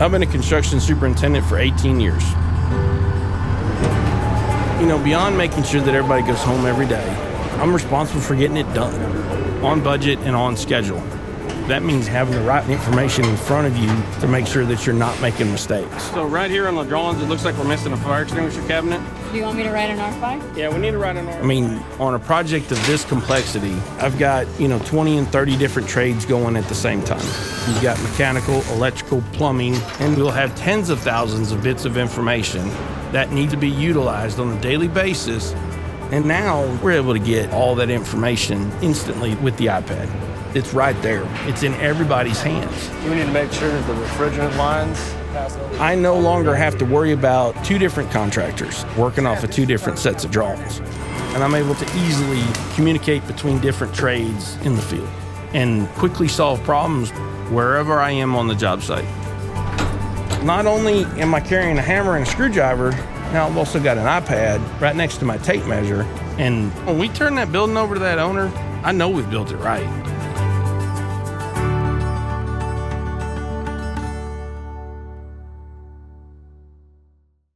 I've been a construction superintendent for 18 years. You know, beyond making sure that everybody goes home every day, I'm responsible for getting it done on budget and on schedule. That means having the right information in front of you to make sure that you're not making mistakes. So right here on the drawings, it looks like we're missing a fire extinguisher cabinet. Do you want me to write an RFI? Yeah, we need to write an RFI. I mean, on a project of this complexity, I've got, you know, 20 and 30 different trades going at the same time. You've got mechanical, electrical, plumbing, and we'll have tens of thousands of bits of information that need to be utilized on a daily basis. And now we're able to get all that information instantly with the iPad. It's right there. It's in everybody's hands. We need to make sure that the refrigerant lines pass over. I no longer have to worry about two different contractors working off of two different sets of drawings. And I'm able to easily communicate between different trades in the field and quickly solve problems wherever I am on the job site. Not only am I carrying a hammer and a screwdriver, now I've also got an iPad right next to my tape measure. And when we turn that building over to that owner, I know we've built it right.